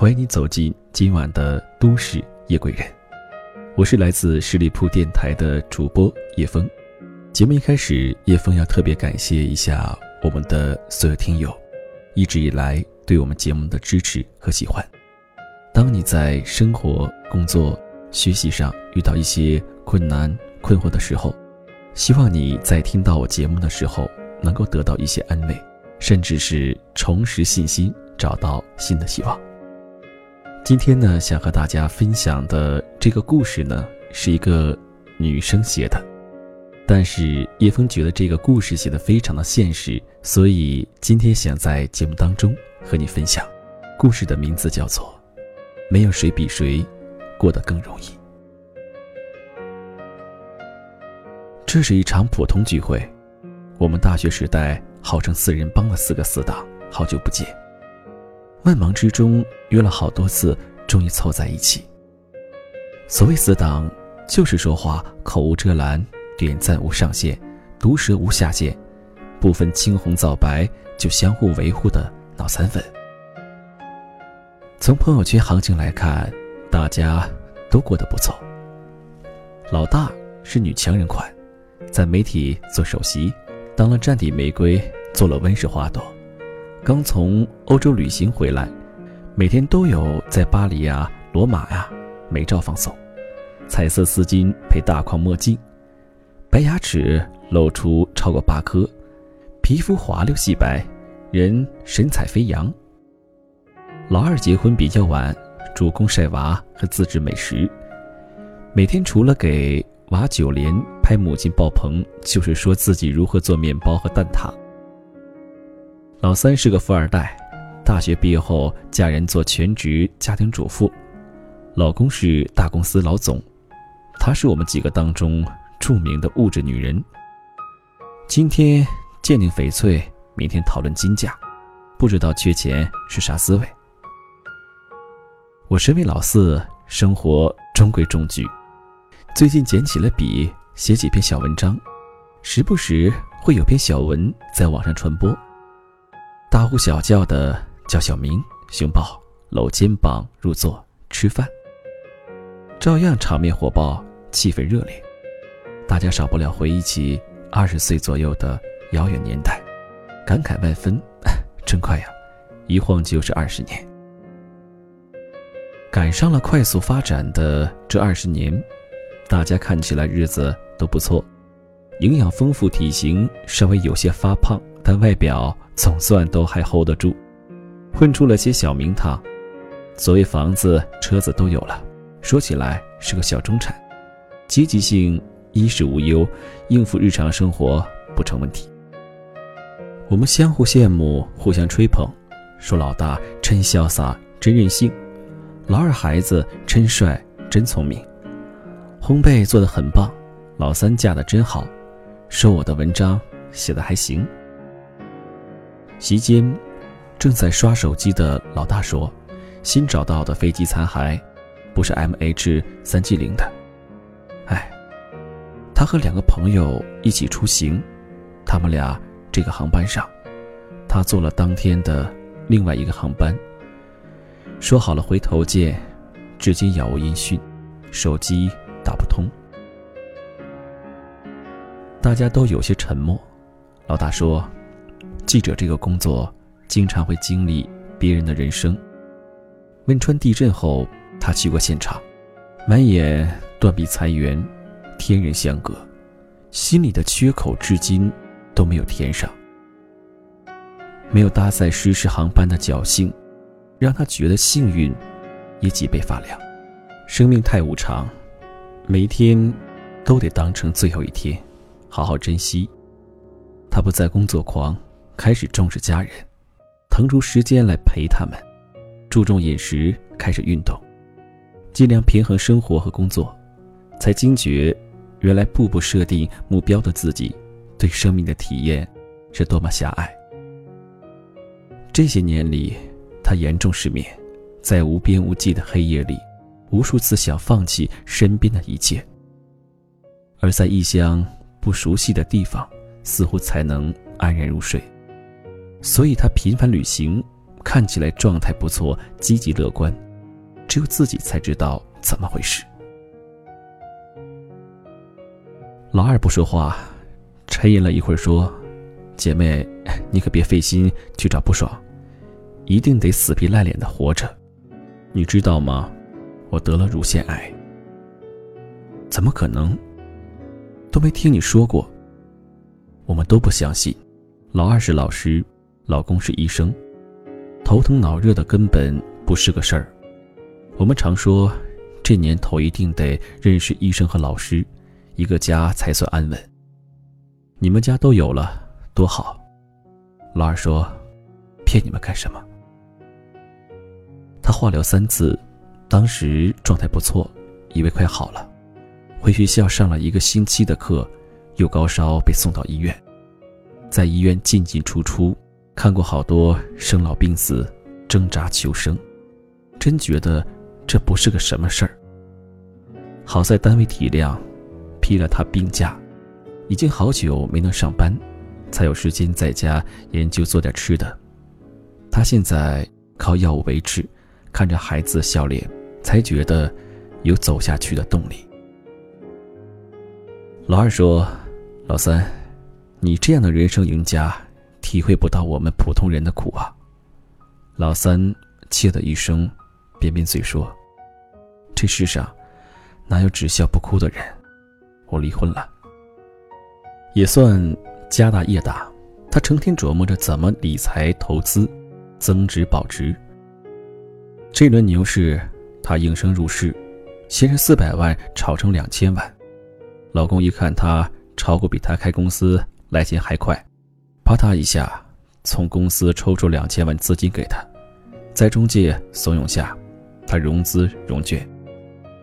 欢迎你走进今晚的都市夜归人，我是来自十里铺电台的主播叶枫。节目一开始，叶枫要特别感谢一下我们的所有听友，一直以来对我们节目的支持和喜欢。当你在生活、工作、学习上遇到一些困难、困惑的时候，希望你在听到我节目的时候，能够得到一些安慰，甚至是重拾信心，找到新的希望。今天呢，想和大家分享的这个故事呢，是一个女生写的，但是叶枫觉得这个故事写的非常的现实，所以今天想在节目当中和你分享。故事的名字叫做《没有谁比谁过得更容易》。这是一场普通聚会。我们大学时代号称四人帮的四个死党，好久不见。万忙之中约了好多次，终于凑在一起。所谓死党，就是说话口无遮拦，点赞无上限，毒舌无下限，不分青红皂白就相互维护的脑残粉。从朋友圈行情来看，大家都过得不错。老大是女强人款，在媒体做首席。当了战地玫瑰，做了温室花朵，刚从欧洲旅行回来，每天都有在巴黎呀、罗马呀美照放送，彩色丝巾配大框墨镜，白牙齿露出超过八颗，皮肤滑溜细白，人神采飞扬。老二结婚比较晚，主攻晒娃和自制美食，每天除了给。娃九连拍母亲爆棚，就是说自己如何做面包和蛋挞。老三是个富二代，大学毕业后嫁人做全职家庭主妇，老公是大公司老总，她是我们几个当中著名的物质女人。今天鉴定翡翠，明天讨论金价，不知道缺钱是啥滋味。我身为老四，生活中规中矩。最近捡起了笔，写几篇小文章，时不时会有篇小文在网上传播。大呼小叫的叫小明，熊抱搂肩膀入座吃饭，照样场面火爆，气氛热烈。大家少不了回忆起二十岁左右的遥远年代，感慨万分。真快呀，一晃就是二十年。赶上了快速发展的这二十年。大家看起来日子都不错，营养丰富，体型稍微有些发胖，但外表总算都还 hold 得住，混出了些小名堂。所谓房子、车子都有了，说起来是个小中产，积极性衣食无忧，应付日常生活不成问题。我们相互羡慕，互相吹捧，说老大真潇洒，真任性；老二孩子真帅，真聪明。烘焙做得很棒，老三嫁得真好，说我的文章写得还行。席间，正在刷手机的老大说：“新找到的飞机残骸，不是 MH 三七零的。”哎，他和两个朋友一起出行，他们俩这个航班上，他坐了当天的另外一个航班。说好了回头见，至今杳无音讯，手机。打不通，大家都有些沉默。老大说：“记者这个工作，经常会经历别人的人生。汶川地震后，他去过现场，满眼断壁残垣，天人相隔，心里的缺口至今都没有填上。没有搭载失事航班的侥幸，让他觉得幸运也脊背发凉。生命太无常。”每一天，都得当成最后一天，好好珍惜。他不再工作狂，开始重视家人，腾出时间来陪他们，注重饮食，开始运动，尽量平衡生活和工作，才惊觉，原来步步设定目标的自己，对生命的体验是多么狭隘。这些年里，他严重失眠，在无边无际的黑夜里。无数次想放弃身边的一切，而在异乡不熟悉的地方，似乎才能安然入睡。所以他频繁旅行，看起来状态不错，积极乐观，只有自己才知道怎么回事。老二不说话，沉吟了一会儿说：“姐妹，你可别费心去找不爽，一定得死皮赖脸的活着。你知道吗？我得了乳腺癌。怎么可能？都没听你说过。我们都不相信。老二是老师，老公是医生。”头疼脑热的根本不是个事儿。我们常说，这年头一定得认识医生和老师，一个家才算安稳。你们家都有了，多好。老二说：“骗你们干什么？”他化疗三次，当时状态不错，以为快好了。回学校上了一个星期的课，又高烧，被送到医院，在医院进进出出。看过好多生老病死，挣扎求生，真觉得这不是个什么事儿。好在单位体谅，批了他病假，已经好久没能上班，才有时间在家研究做点吃的。他现在靠药物维持，看着孩子笑脸，才觉得有走下去的动力。老二说：“老三，你这样的人生赢家。”体会不到我们普通人的苦啊！老三切的一声，扁扁嘴说：“这世上哪有只笑不哭的人？我离婚了，也算家大业大。他成天琢磨着怎么理财投资，增值保值。这轮牛市，他应声入市，先是四百万炒成两千万。老公一看他炒股比他开公司来钱还快。”啪嗒一下，从公司抽出两千万资金给他，在中介怂恿下，他融资融券，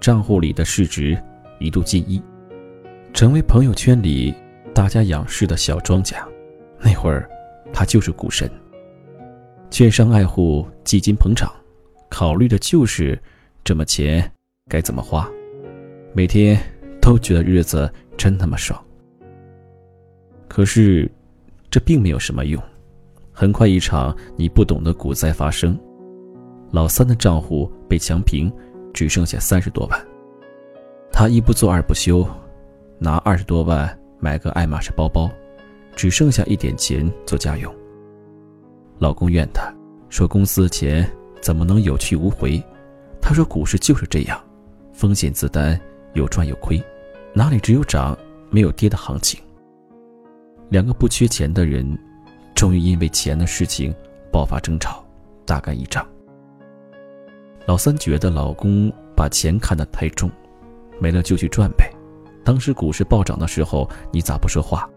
账户里的市值一度近亿，成为朋友圈里大家仰视的小庄家。那会儿，他就是股神。券商爱护，基金捧场，考虑的就是这么钱该怎么花，每天都觉得日子真他妈爽。可是。这并没有什么用，很快一场你不懂的股灾发生，老三的账户被强平，只剩下三十多万。他一不做二不休，拿二十多万买个爱马仕包包，只剩下一点钱做家用。老公怨他，说公司的钱怎么能有去无回？他说股市就是这样，风险自担，有赚有亏，哪里只有涨没有跌的行情？两个不缺钱的人，终于因为钱的事情爆发争吵，大干一仗。老三觉得老公把钱看得太重，没了就去赚呗。当时股市暴涨的时候，你咋不说话？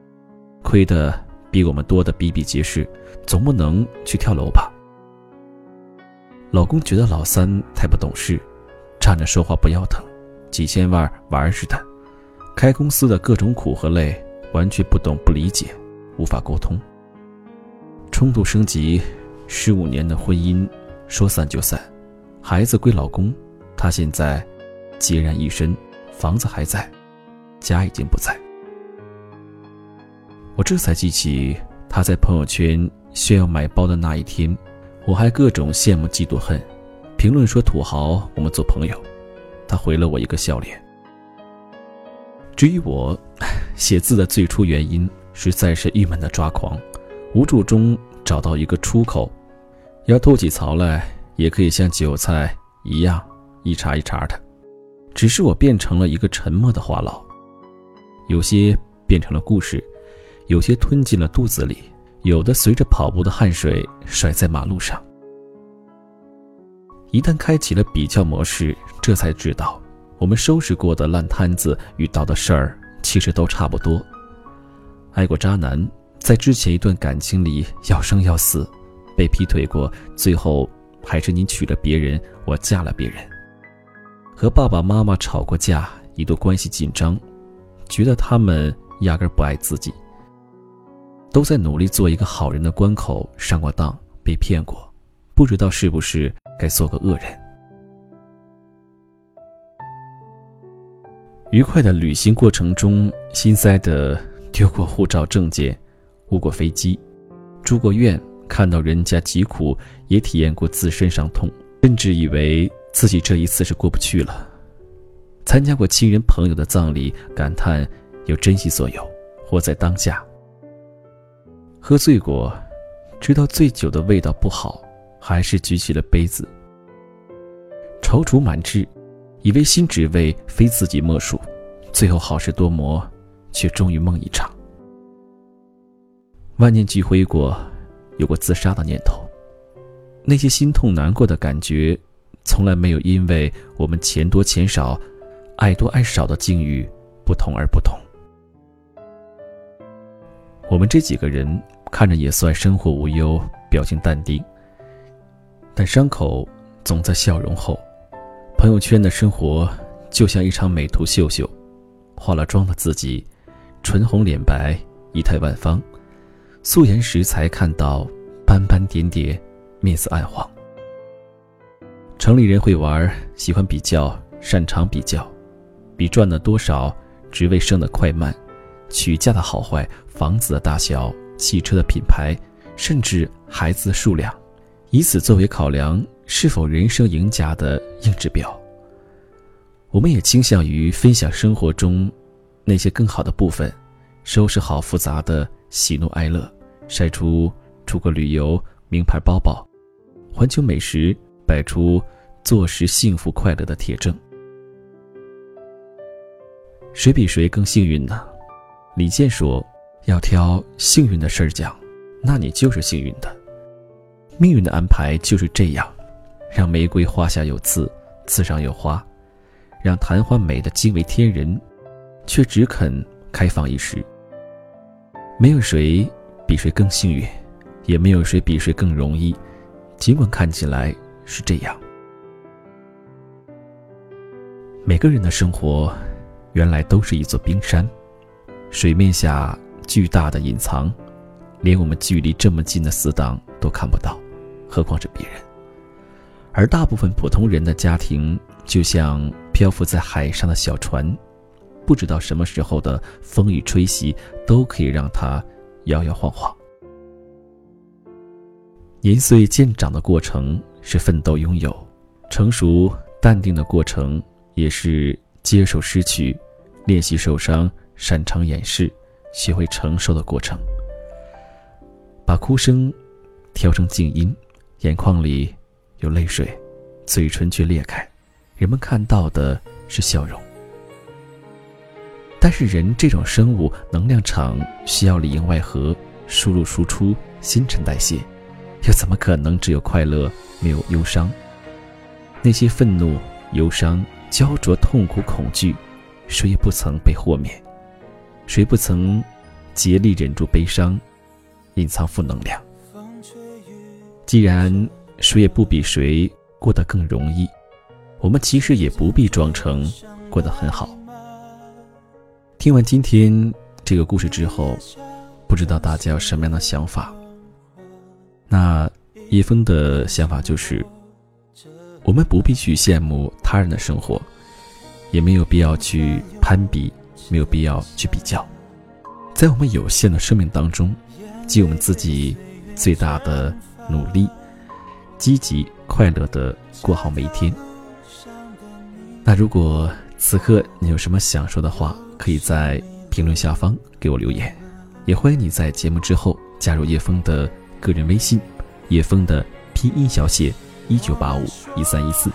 亏的比我们多的比比皆是，总不能去跳楼吧？老公觉得老三太不懂事，站着说话不腰疼，几千万玩似的，开公司的各种苦和累。完全不懂、不理解，无法沟通，冲突升级，十五年的婚姻说散就散，孩子归老公，他现在孑然一身，房子还在，家已经不在。我这才记起他在朋友圈炫耀买包的那一天，我还各种羡慕、嫉妒、恨，评论说土豪，我们做朋友。他回了我一个笑脸。至于我。写字的最初原因实在是郁闷的抓狂，无助中找到一个出口，要吐起槽来也可以像韭菜一样一茬一茬的，只是我变成了一个沉默的话痨，有些变成了故事，有些吞进了肚子里，有的随着跑步的汗水甩在马路上。一旦开启了比较模式，这才知道我们收拾过的烂摊子遇到的事儿。其实都差不多。爱过渣男，在之前一段感情里要生要死，被劈腿过，最后还是你娶了别人，我嫁了别人。和爸爸妈妈吵过架，一度关系紧张，觉得他们压根不爱自己。都在努力做一个好人的关口上过当，被骗过，不知道是不是该做个恶人。愉快的旅行过程中，心塞的丢过护照证件，误过飞机，住过院，看到人家疾苦，也体验过自身伤痛，甚至以为自己这一次是过不去了。参加过亲人朋友的葬礼，感叹要珍惜所有，活在当下。喝醉过，知道醉酒的味道不好，还是举起了杯子。踌躇满志，以为新职位非自己莫属，最后好事多磨，却终于梦一场。万念俱灰过，有过自杀的念头。那些心痛难过的感觉，从来没有因为我们钱多钱少、爱多爱少的境遇不同而不同。我们这几个人看着也算生活无忧，表情淡定，但伤口总在笑容后。朋友圈的生活就像一场美图秀秀，化了妆的自己，唇红脸白，仪态万方。素颜时才看到斑斑点点，面色暗黄。城里人会玩，喜欢比较，擅长比较，比赚的多少，职位升的快慢，娶嫁的好坏，房子的大小，汽车的品牌，甚至孩子的数量，以此作为考量是否人生赢家的硬指标。我们也倾向于分享生活中那些更好的部分，收拾好复杂的。喜怒哀乐，晒出出国旅游、名牌包包，环球美食，摆出坐实幸福快乐的铁证。谁比谁更幸运呢？李健说：“要挑幸运的事儿讲，那你就是幸运的。命运的安排就是这样，让玫瑰花下有刺，刺上有花，让昙花美得惊为天人，却只肯开放一时。”没有谁比谁更幸运，也没有谁比谁更容易，尽管看起来是这样。每个人的生活，原来都是一座冰山，水面下巨大的隐藏，连我们距离这么近的死党都看不到，何况是别人。而大部分普通人的家庭，就像漂浮在海上的小船。不知道什么时候的风雨吹袭，都可以让它摇摇晃晃。年岁渐长的过程是奋斗拥有，成熟淡定的过程也是接受失去，练习受伤，擅长掩饰，学会承受的过程。把哭声调成静音，眼眶里有泪水，嘴唇却裂开，人们看到的是笑容。但是人这种生物，能量场需要里应外合，输入输出，新陈代谢，又怎么可能只有快乐没有忧伤？那些愤怒、忧伤、焦灼、痛苦、恐惧，谁也不曾被豁免，谁不曾竭力忍住悲伤，隐藏负能量？既然谁也不比谁过得更容易，我们其实也不必装成过得很好。听完今天这个故事之后，不知道大家有什么样的想法？那叶枫的想法就是，我们不必去羡慕他人的生活，也没有必要去攀比，没有必要去比较，在我们有限的生命当中，尽我们自己最大的努力，积极快乐的过好每一天。那如果此刻你有什么想说的话？可以在评论下方给我留言，也欢迎你在节目之后加入叶枫的个人微信，叶枫的拼音小写一九八五一三一四。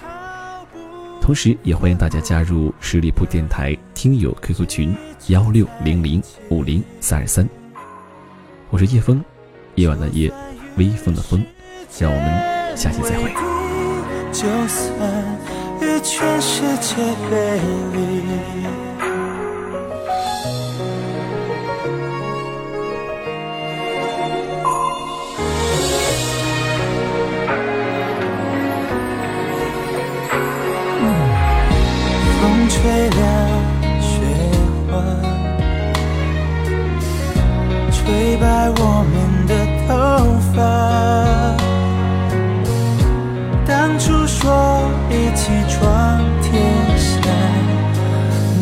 同时，也欢迎大家加入十里铺电台听友 QQ 群幺六零零五零三二三。我是叶枫，夜晚的夜，微风的风，让我们下期再会。就算与全世界背离。我一起闯天下，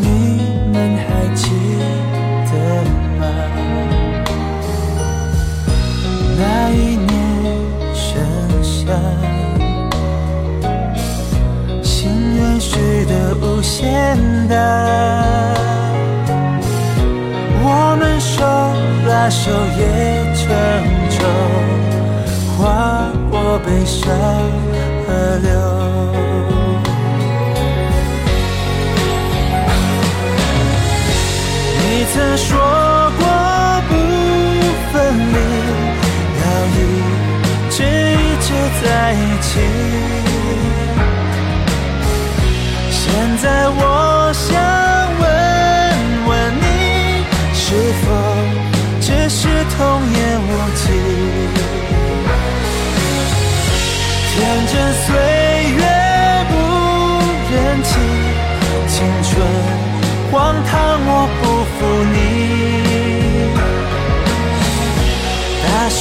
你们还记得吗？那一年，盛夏，心愿许得无限大，我们手拉手，也成舟，跨过悲伤。说过不分离，要一直一直在一起。现在我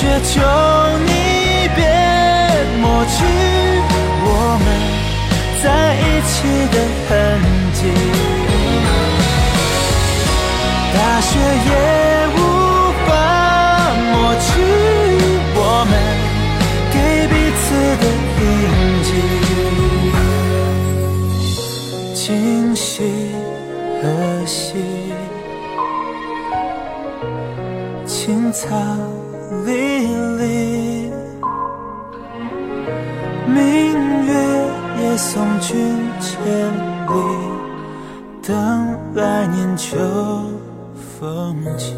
雪求你别抹去我们在一起的痕迹。大雪也无法抹去我们给彼此的印记。惊喜。可惜，青草，离。明月也送君千里，等来年秋风起。